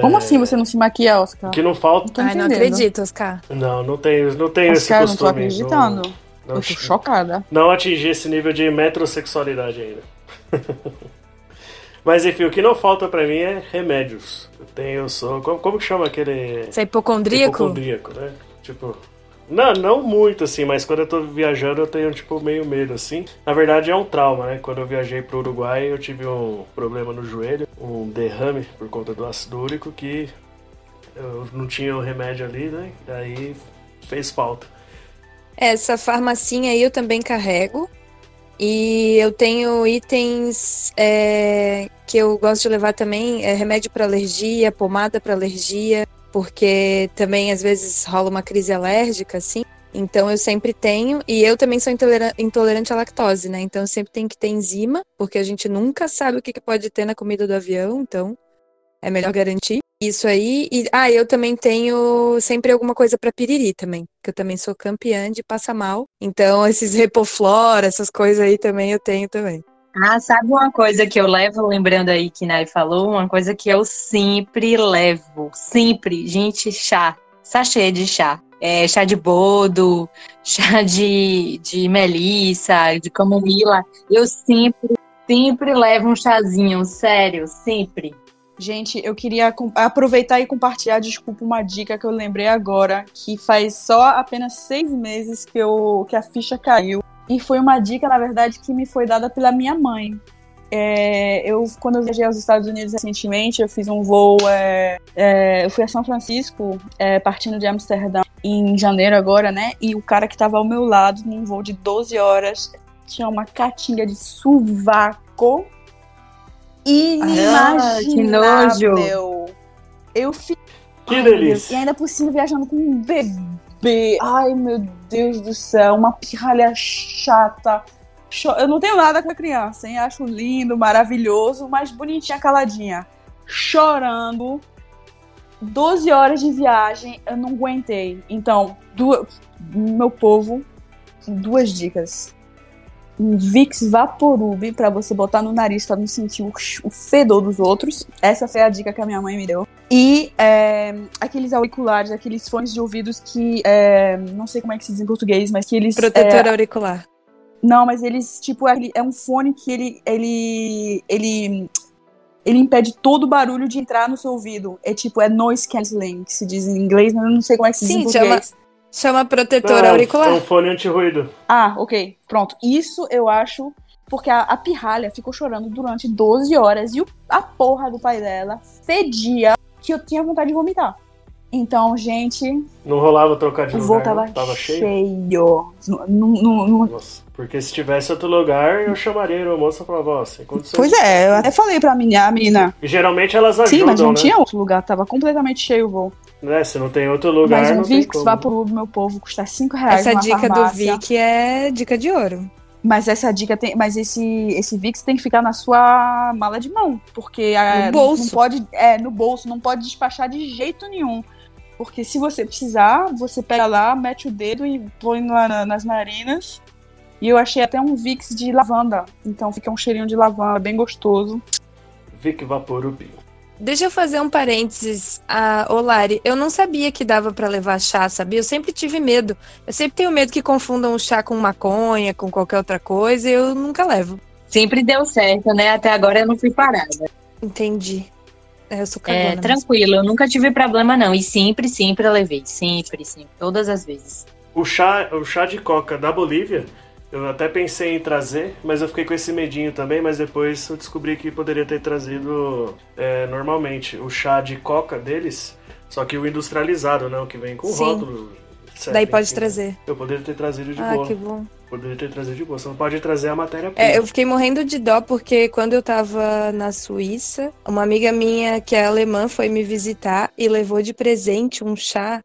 Como é... assim você não se maquia, Oscar? Que não falta. Não Ai, não acredito, Oscar. Não, não tenho, não tenho Oscar, esse costume. não tô acreditando. Não, não, eu tô chocada. Não atingi esse nível de metrosexualidade ainda. Mas enfim, o que não falta para mim é remédios. Eu tenho, eu sou. Como, como que chama aquele. Você é hipocondríaco? Hipocondríaco, né? Tipo, não, não muito, assim, mas quando eu tô viajando eu tenho, tipo, meio medo, assim. Na verdade é um trauma, né? Quando eu viajei pro Uruguai eu tive um problema no joelho, um derrame por conta do ácido úrico que eu não tinha o remédio ali, né? Daí fez falta. Essa farmacinha aí eu também carrego. E eu tenho itens é, que eu gosto de levar também, é remédio para alergia, pomada para alergia, porque também às vezes rola uma crise alérgica, assim. Então eu sempre tenho, e eu também sou intolerante à lactose, né? Então eu sempre tenho que ter enzima, porque a gente nunca sabe o que pode ter na comida do avião, então é melhor garantir isso aí. E ah, eu também tenho sempre alguma coisa para piriri também, que eu também sou campeã de passar mal. Então esses repoflora, essas coisas aí também eu tenho também. Ah, sabe uma coisa que eu levo, lembrando aí que Nai falou, uma coisa que eu sempre levo, sempre, gente, chá, sachê de chá. É, chá de bodo, chá de, de melissa, de camomila. Eu sempre, sempre levo um chazinho, sério, sempre. Gente, eu queria aproveitar e compartilhar, desculpa, uma dica que eu lembrei agora, que faz só apenas seis meses que, eu, que a ficha caiu. E foi uma dica, na verdade, que me foi dada pela minha mãe. É, eu, quando eu viajei aos Estados Unidos recentemente, eu fiz um voo. É, é, eu fui a São Francisco, é, partindo de Amsterdã em janeiro agora, né? E o cara que estava ao meu lado, num voo de 12 horas, tinha uma catinga de sovaco inimaginável. Ah, que nojo. Eu fiquei. Que delícia. E ainda por cima viajando com um bebê. Ai, meu Deus do céu, uma pirralha chata. Eu não tenho nada com a criança, hein? Acho lindo, maravilhoso, mas bonitinha, caladinha. Chorando. 12 horas de viagem, eu não aguentei. Então, duas... meu povo, duas dicas um Vicks Vaporub para você botar no nariz para não sentir o, o, fedor dos outros. Essa foi a dica que a minha mãe me deu. E é, aqueles auriculares, aqueles fones de ouvidos que é, não sei como é que se diz em português, mas que eles protetor é, auricular. Não, mas eles tipo é, é um fone que ele ele ele ele impede todo o barulho de entrar no seu ouvido. É tipo, é noise cancelling, que se diz em inglês, mas eu não sei como é que se diz Sim, em português. Chama, Chama protetor Não, auricular. É um fone anti-ruído. Ah, ok. Pronto. Isso eu acho. Porque a, a pirralha ficou chorando durante 12 horas e o, a porra do pai dela fedia que eu tinha vontade de vomitar. Então, gente, Não rolava trocar de lugar, tava, tava cheio? cheio. Não- não- Nossa, porque se tivesse outro lugar, eu chamaria a moça e sem condições. Pois é, eu até falei pra menina, a menina. E geralmente elas ajudam, Sim, mas não né? tinha outro lugar, tava completamente cheio o voo. Né, Se não tem outro lugar, mas um não tem Vicks como. Vaporub, meu povo, custa 5 reais Essa dica do farmácia. Vic é dica de ouro. Mas essa dica tem. Mas esse, esse Vicks tem que ficar na sua mala de mão. Porque é, No bolso. Não pode, é, no bolso, não pode despachar de jeito nenhum. Porque se você precisar, você pega lá, mete o dedo e põe lá na- nas narinas. E eu achei até um Vicks de lavanda. Então fica um cheirinho de lavanda, bem gostoso. Vic Vaporub. Deixa eu fazer um parênteses. Ah, ô Lari, eu não sabia que dava pra levar chá, sabia? Eu sempre tive medo. Eu sempre tenho medo que confundam o chá com maconha, com qualquer outra coisa, e eu nunca levo. Sempre deu certo, né? Até agora eu não fui parada. Entendi. É, eu sou É, cagona. mesmo. tranquilo, eu nunca tive problema, não. E sempre, sempre eu levei. Sempre, sempre. Todas as vezes. O chá, o chá de coca da Bolívia, eu até pensei em trazer, mas eu fiquei com esse medinho também, mas depois eu descobri que poderia ter trazido é, normalmente o chá de coca deles, só que o industrializado, né? O que vem com Sim. rótulo. etc, Daí pode enfim. trazer. Eu poderia ter trazido de Ah, boa. que bom. Poderia ter trazido de boa. Você não pode trazer a matéria-prima. É, eu fiquei morrendo de dó porque quando eu tava na Suíça, uma amiga minha que é alemã foi me visitar e levou de presente um chá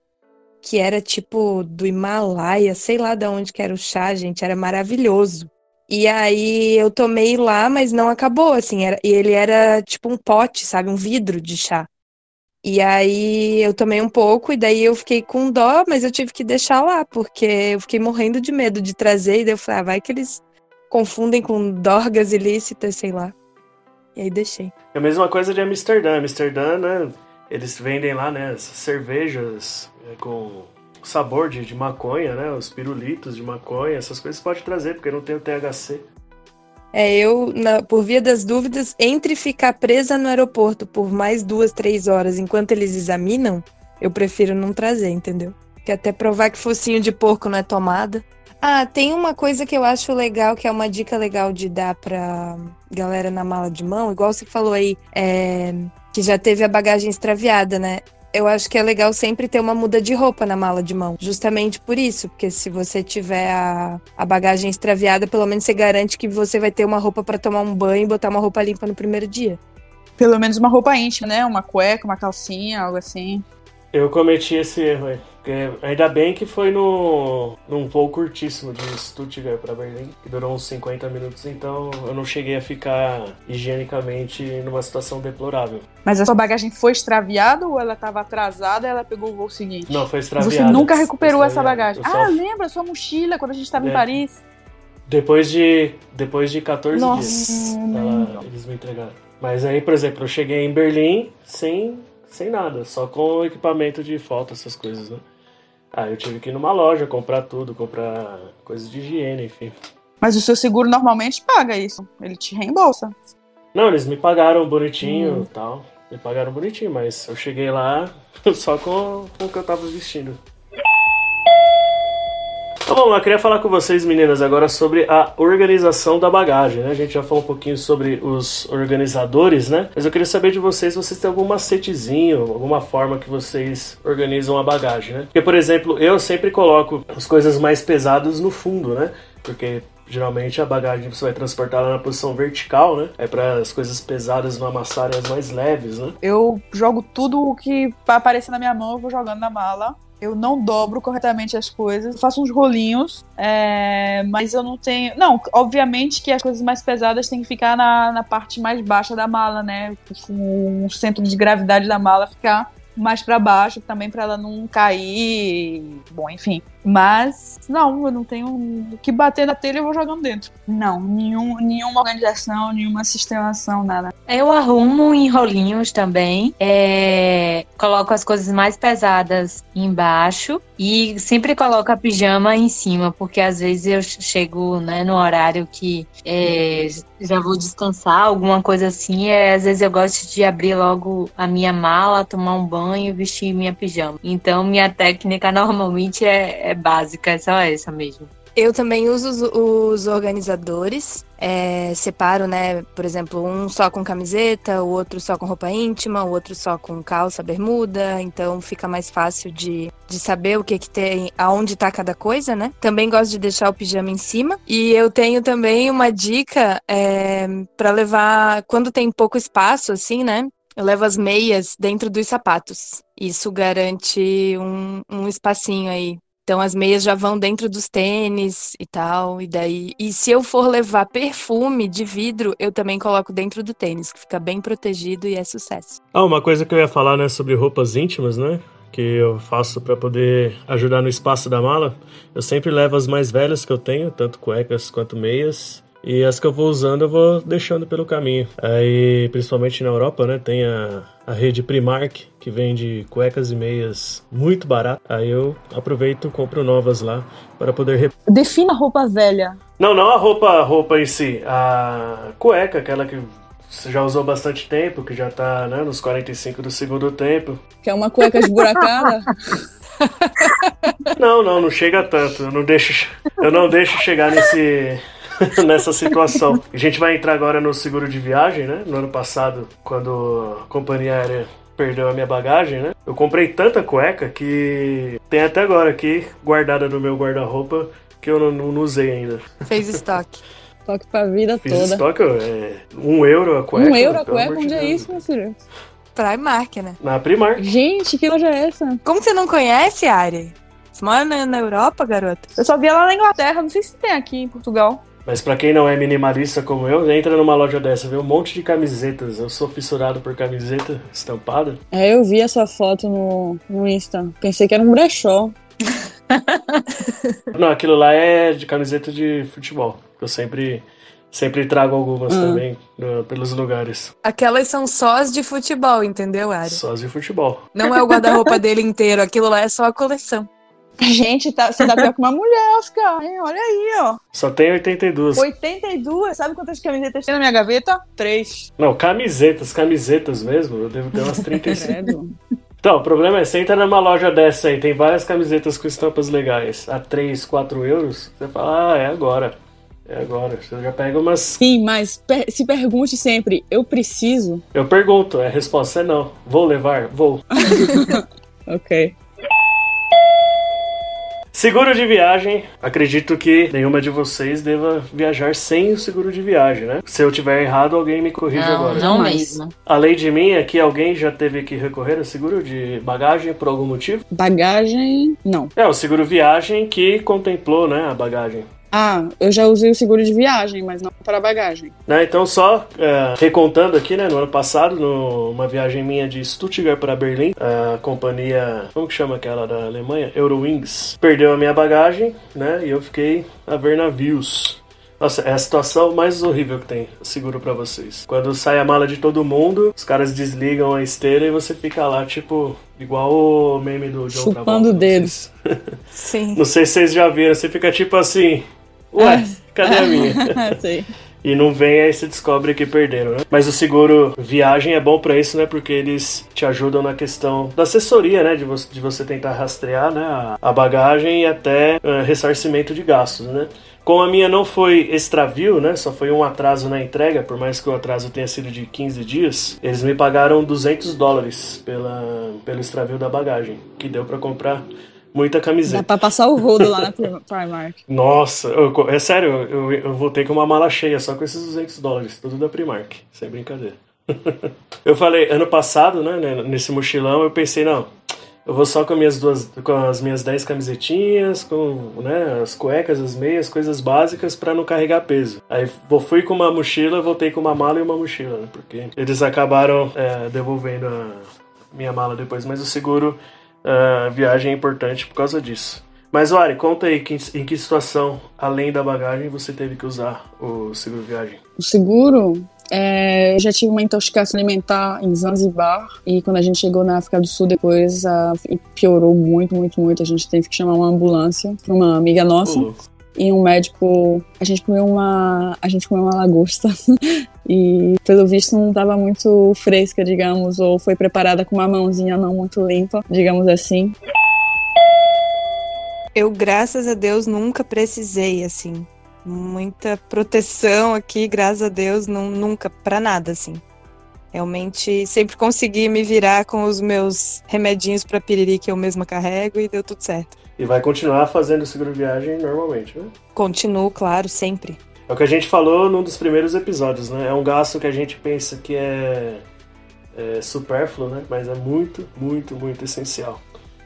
que era tipo do Himalaia, sei lá de onde que era o chá, gente, era maravilhoso. E aí eu tomei lá, mas não acabou, assim, era, e ele era tipo um pote, sabe, um vidro de chá. E aí eu tomei um pouco e daí eu fiquei com dó, mas eu tive que deixar lá, porque eu fiquei morrendo de medo de trazer, e daí eu falei, ah, vai que eles confundem com drogas ilícitas, sei lá. E aí deixei. É a mesma coisa de Amsterdã. Amsterdã, né? Eles vendem lá, né? Cervejas com sabor de, de maconha, né? Os pirulitos de maconha, essas coisas pode trazer, porque não tem o THC. É, eu, na- por via das dúvidas, entre ficar presa no aeroporto por mais duas, três horas enquanto eles examinam, eu prefiro não trazer, entendeu? Que até provar que focinho de porco não é tomada. Ah, tem uma coisa que eu acho legal, que é uma dica legal de dar pra galera na mala de mão, igual você falou aí, é, que já teve a bagagem extraviada, né? Eu acho que é legal sempre ter uma muda de roupa na mala de mão. Justamente por isso, porque se você tiver a, a bagagem extraviada, pelo menos você garante que você vai ter uma roupa pra tomar um banho e botar uma roupa limpa no primeiro dia. Pelo menos uma roupa íntima, né? Uma cueca, uma calcinha, algo assim. Eu cometi esse erro aí. Porque ainda bem que foi no, num voo curtíssimo de Stuttgart para Berlim, que durou uns 50 minutos, então eu não cheguei a ficar higienicamente numa situação deplorável. Mas a sua bagagem foi extraviada ou ela estava atrasada e ela pegou o voo seguinte? Não, foi extraviado. Você nunca recuperou essa bagagem. Só- Ah, lembra sua mochila quando a gente estava É. em Paris? Depois de, depois de 14 Nossa, dias, ela- eles me entregaram. Mas aí, por exemplo, eu cheguei em Berlim sem, sem nada, só com equipamento de foto, essas coisas, né? Aí eu tive que ir numa loja comprar tudo, comprar coisas de higiene, enfim. Mas o seu seguro normalmente paga isso. Ele te reembolsa. Não, eles me pagaram bonitinho Hum. e tal. Me pagaram bonitinho, mas eu cheguei lá só com, com o que eu tava vestindo. Então vamos lá, queria falar com vocês, meninas, agora sobre a organização da bagagem, né? A gente já falou um pouquinho sobre os organizadores, né? Mas eu queria saber de vocês se vocês têm algum macetezinho, alguma forma que vocês organizam a bagagem, né? Porque, por exemplo, eu sempre coloco as coisas mais pesadas no fundo, né? Porque geralmente a bagagem você vai transportar ela na posição vertical, né? É para as coisas pesadas não amassarem as mais leves, né? Eu jogo tudo o que aparecer na minha mão, eu vou jogando na mala. Eu não dobro corretamente as coisas, faço uns rolinhos, é, mas eu não tenho. Não, obviamente que as coisas mais pesadas têm que ficar na, na parte mais baixa da mala, né? O centro de gravidade da mala ficar mais pra baixo, também pra ela não cair. Bom, enfim. Mas, não, eu não tenho o que bater na telha, eu vou jogando dentro. Não, nenhum, nenhuma organização, nenhuma sistemação, nada. Eu arrumo em rolinhos também. é, coloco as coisas mais pesadas embaixo e sempre coloco a pijama em cima, porque às vezes eu chego né, no horário que é, já vou descansar, alguma coisa assim. é, às vezes eu gosto de abrir logo a minha mala, tomar um banho e vestir minha pijama. Então minha técnica normalmente é, é básica, é só essa mesmo. Eu também uso os, os organizadores. É, separo, né? Por exemplo, um só com camiseta, o outro só com roupa íntima, o outro só com calça, bermuda. Então fica mais fácil de, de saber o que, que tem, aonde tá cada coisa, né? Também gosto de deixar o pijama em cima. E eu tenho também uma dica é, para levar quando tem pouco espaço, assim, né? Eu levo as meias dentro dos sapatos. Isso garante um, um espacinho aí. Então as meias já vão dentro dos tênis e tal, e daí. E se eu for levar perfume de vidro, eu também coloco dentro do tênis, que fica bem protegido e é sucesso. Ah, uma coisa que eu ia falar, né, sobre roupas íntimas, né? Que eu faço para poder ajudar no espaço da mala. Eu sempre levo as mais velhas que eu tenho, tanto cuecas quanto meias. E as que eu vou usando, eu vou deixando pelo caminho. Aí, principalmente na Europa, né? Tem a, a rede Primark, que vende cuecas e meias muito barato. Aí eu aproveito e compro novas lá para poder. Rep... Defina roupa velha. Não, não a roupa, a roupa em si. A cueca, aquela que você já usou bastante tempo, que já tá né, nos 45 do segundo tempo. Que é uma cueca esburacada? não, não, não chega tanto. Eu não deixo, eu não deixo chegar nesse nessa situação. A gente vai entrar agora no seguro de viagem, né? No ano passado, quando a companhia aérea perdeu a minha bagagem, né? Eu comprei tanta cueca que tem até agora aqui guardada no meu guarda-roupa que eu não, não, usei ainda. Fez estoque. Estoque pra vida Fiz toda. estoque, é, um euro a cueca. Um euro a cueca? Onde é isso, meu filho? Primark, né? Na Primark. Gente, que loja é essa? Como você não conhece, Ari? Você mora na, na Europa, garota? Eu só vi ela na Inglaterra, não sei se tem aqui em Portugal. Mas para quem não é minimalista como eu, entra numa loja dessa, vê um monte de camisetas. Eu sou fissurado por camiseta estampada. É, eu vi a sua foto no, no Insta. Pensei que era um brechó. não, aquilo lá é de camiseta de futebol. Eu sempre sempre trago algumas hum. também no, pelos lugares. Aquelas são sós de futebol, entendeu, Ari? Sós de futebol. Não é o guarda-roupa dele inteiro, aquilo lá é só a coleção. Gente, tá, você tá pior que uma mulher, Oscar, hein? Olha aí, ó. Só tem 82. 82? Sabe quantas camisetas tem na minha gaveta? Três. Não, camisetas, camisetas mesmo. Eu devo ter umas 35. Então, o problema é, você entra numa loja dessa aí, tem várias camisetas com estampas legais, a 3, 4 euros, você fala, ah, é agora. É agora. Você já pega umas. Sim, mas per se pergunte sempre, eu preciso? Eu pergunto, a resposta é não. Vou levar? Vou. ok. Seguro de viagem. Acredito que nenhuma de vocês deva viajar sem o seguro de viagem, né? Se eu tiver errado, alguém me corrija não, agora. Não mesmo. Além de mim, aqui alguém já teve que recorrer ao seguro de bagagem por algum motivo? Bagagem, não. É, o seguro viagem que contemplou, né, a bagagem. Ah, eu já usei o seguro de viagem, mas não para bagagem. Né, então, só é, recontando aqui, né, no ano passado, numa viagem minha de Stuttgart para Berlim, a companhia, como que chama aquela da Alemanha? Eurowings, perdeu a minha bagagem, né, e eu fiquei a ver navios. Nossa, é a situação mais horrível que tem, seguro para vocês. Quando sai a mala de todo mundo, os caras desligam a esteira e você fica lá, tipo, igual o meme do John Chupando dedos. Sim. Não sei se vocês já viram, você fica tipo assim, Ué, cadê a minha? Sei. E não vem, aí você descobre que perderam, né? Mas o seguro viagem é bom para isso, né? Porque eles te ajudam na questão da assessoria, né? De você, de você tentar rastrear né? a, a bagagem e até uh, ressarcimento de gastos, né? Como a minha não foi extravio, né? Só foi um atraso na entrega, por mais que o atraso tenha sido de 15 dias, eles me pagaram 200 dólares pela, pelo extravio da bagagem, que deu para comprar muita camiseta. Dá pra passar o rodo lá na Primark. Nossa, eu, é sério, eu, eu voltei com uma mala cheia só com esses 200 dólares, tudo da Primark, sem brincadeira. eu falei, ano passado, né, nesse mochilão, eu pensei, não, eu vou só com, minhas duas, com as minhas 10 camisetinhas, com né, as cuecas, as meias, coisas básicas para não carregar peso. Aí fui com uma mochila, voltei com uma mala e uma mochila, né, porque eles acabaram é, devolvendo a minha mala depois, mas o seguro a viagem é importante por causa disso. Mas, Ari, conta aí que, em que situação, além da bagagem, você teve que usar o seguro viagem? O seguro? É, eu já tive uma intoxicação alimentar em Zanzibar e quando a gente chegou na África do Sul depois a, piorou muito, muito, muito. A gente teve que chamar uma ambulância para uma amiga nossa. E um médico, a gente comeu uma, a gente comeu uma lagosta e pelo visto não estava muito fresca, digamos, ou foi preparada com uma mãozinha não muito limpa, digamos assim. Eu, graças a Deus, nunca precisei, assim. Muita proteção aqui, graças a Deus, não, nunca, pra nada, assim. Realmente, sempre consegui me virar com os meus remedinhos pra piriri que eu mesma carrego e deu tudo certo. E vai continuar fazendo seguro viagem normalmente, né? Continuo, claro, sempre. É o que a gente falou num dos primeiros episódios, né? É um gasto que a gente pensa que é, é supérfluo, né? Mas é muito, muito, muito essencial.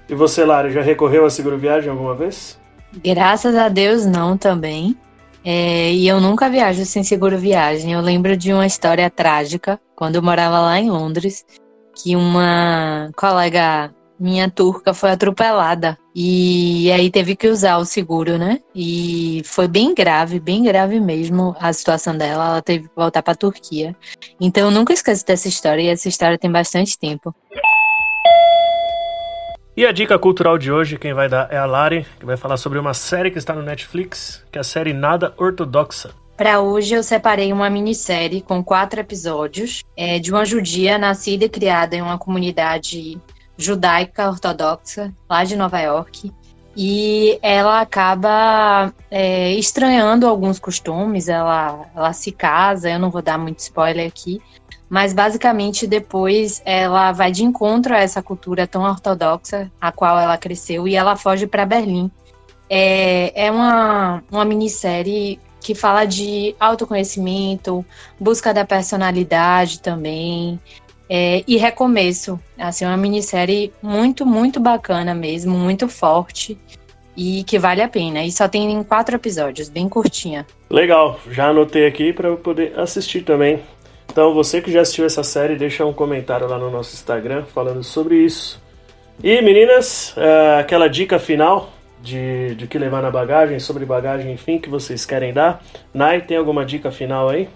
E você, Lara, já recorreu a seguro viagem alguma vez? Graças a Deus não também. É, e eu nunca viajo sem seguro viagem. Eu lembro de uma história trágica quando eu morava lá em Londres, que uma colega minha turca foi atropelada e aí teve que usar o seguro, né? E foi bem grave, bem grave mesmo a situação dela. Ela teve que voltar para a Turquia. Então eu nunca esqueço dessa história e essa história tem bastante tempo. E a dica cultural de hoje, quem vai dar é a Lari, que vai falar sobre uma série que está no Netflix, que é a série Nada Ortodoxa. Para hoje eu separei uma minissérie com quatro episódios é, de uma judia nascida e criada em uma comunidade judaica ortodoxa lá de Nova York e ela acaba é, estranhando alguns costumes. Ela, ela se casa, eu não vou dar muito spoiler aqui, mas basicamente depois ela vai de encontro a essa cultura tão ortodoxa a qual ela cresceu e ela foge para Berlim. É, é uma, uma minissérie que fala de autoconhecimento, busca da personalidade também, é, e recomeço. Assim, uma minissérie muito, muito bacana mesmo, muito forte e que vale a pena. E só tem quatro episódios, bem curtinha. Legal, já anotei aqui para poder assistir também. Então, você que já assistiu essa série, deixa um comentário lá no nosso Instagram falando sobre isso. E meninas, é, aquela dica final de, de que levar na bagagem, sobre bagagem, enfim, que vocês querem dar. Nai, tem alguma dica final aí?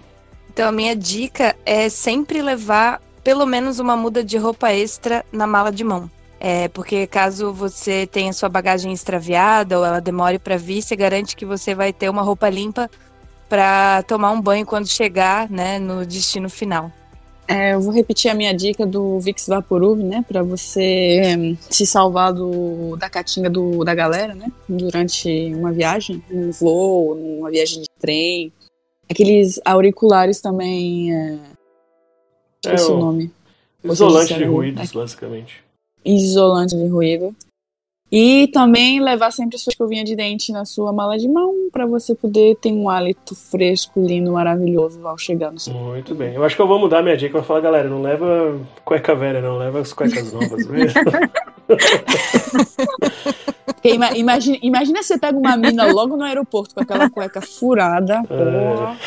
Então, a minha dica é sempre levar pelo menos uma muda de roupa extra na mala de mão. É, porque caso você tenha sua bagagem extraviada ou ela demore para vir, você garante que você vai ter uma roupa limpa para tomar um banho quando chegar, né, no destino final. É, eu vou repetir a minha dica do Vicks Vaporub, né, para você um, se salvar do, da catinga do, da galera, né, durante uma viagem, um voo, uma viagem de trem. Aqueles auriculares também, é, é o nome. Isolante de ruídos, basicamente. Isolante de ruído. E também levar sempre a sua escovinha de dente na sua mala de mão para você poder ter um hálito fresco, lindo, maravilhoso ao chegar no seu. Muito bem. Eu acho que eu vou mudar minha dica. Vou falar, galera, não leva cueca velha, não. Leva as cuecas novas mesmo. imagina, imagina você pega uma mina logo no aeroporto com aquela cueca furada. É. Porra.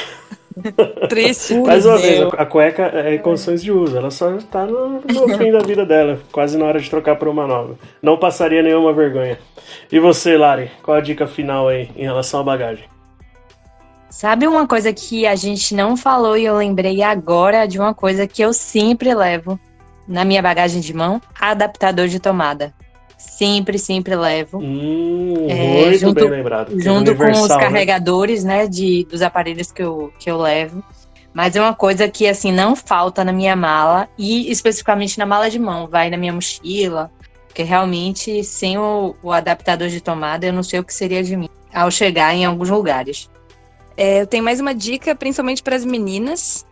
Triste. Mais uma vez, a cueca é em condições de uso. Ela só está no, no fim da vida dela, quase na hora de trocar por uma nova. Não passaria nenhuma vergonha. E você, Lari, qual a dica final aí em relação à bagagem? Sabe uma coisa que a gente não falou e eu lembrei agora de uma coisa que eu sempre levo na minha bagagem de mão? Adaptador de tomada. Sempre, sempre levo. Hum, é, muito junto, bem lembrado. É junto com os né? carregadores, né, de, dos aparelhos que eu, que eu levo. Mas é uma coisa que, assim, não falta na minha mala e especificamente na mala de mão. Vai na minha mochila, porque realmente, sem o, o adaptador de tomada, eu não sei o que seria de mim ao chegar em alguns lugares. É, eu tenho mais uma dica, principalmente para as meninas,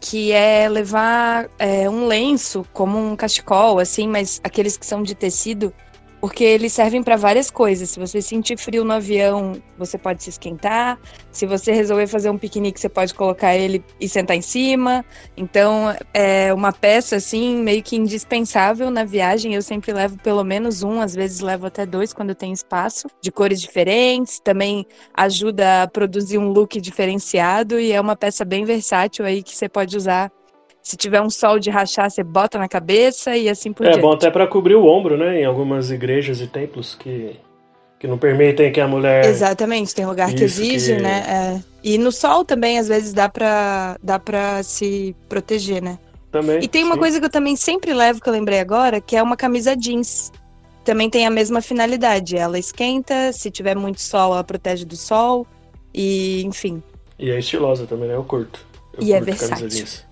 que é levar é, um lenço, como um cachecol, assim, mas aqueles que são de tecido, porque eles servem para várias coisas. Se você sentir frio no avião, você pode se esquentar. Se você resolver fazer um piquenique, você pode colocar ele e sentar em cima. Então, é uma peça assim meio que indispensável na viagem. Eu sempre levo pelo menos um, às vezes levo até dois quando tem espaço, de cores diferentes. Também ajuda a produzir um look diferenciado e é uma peça bem versátil aí que você pode usar se tiver um sol de rachar, você bota na cabeça e assim por é, diante. É bom até para cobrir o ombro, né? Em algumas igrejas e templos que, que não permitem que a mulher. Exatamente, tem lugar Isso, que exige, que... né? É. E no sol também, às vezes, dá pra, dá pra se proteger, né? Também. E tem uma sim. coisa que eu também sempre levo, que eu lembrei agora, que é uma camisa jeans. Também tem a mesma finalidade. Ela esquenta, se tiver muito sol, ela protege do sol. E, enfim. E é estilosa também, né? Eu curto. Eu e é curto é versátil.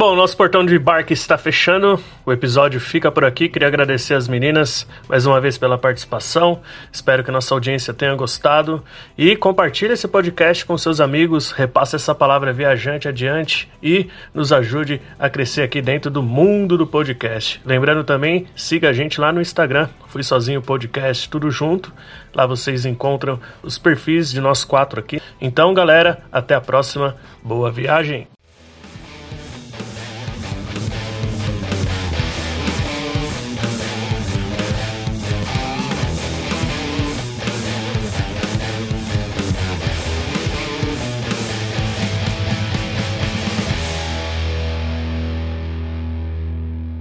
Bom, nosso portão de embarque está fechando. O episódio fica por aqui. Queria agradecer as meninas mais uma vez pela participação. Espero que nossa audiência tenha gostado. E compartilhe esse podcast com seus amigos. Repasse essa palavra viajante adiante e nos ajude a crescer aqui dentro do mundo do podcast. Lembrando também, siga a gente lá no Instagram. Fui Sozinho Podcast, tudo junto. Lá vocês encontram os perfis de nós quatro aqui. Então, galera, até a próxima. Boa viagem!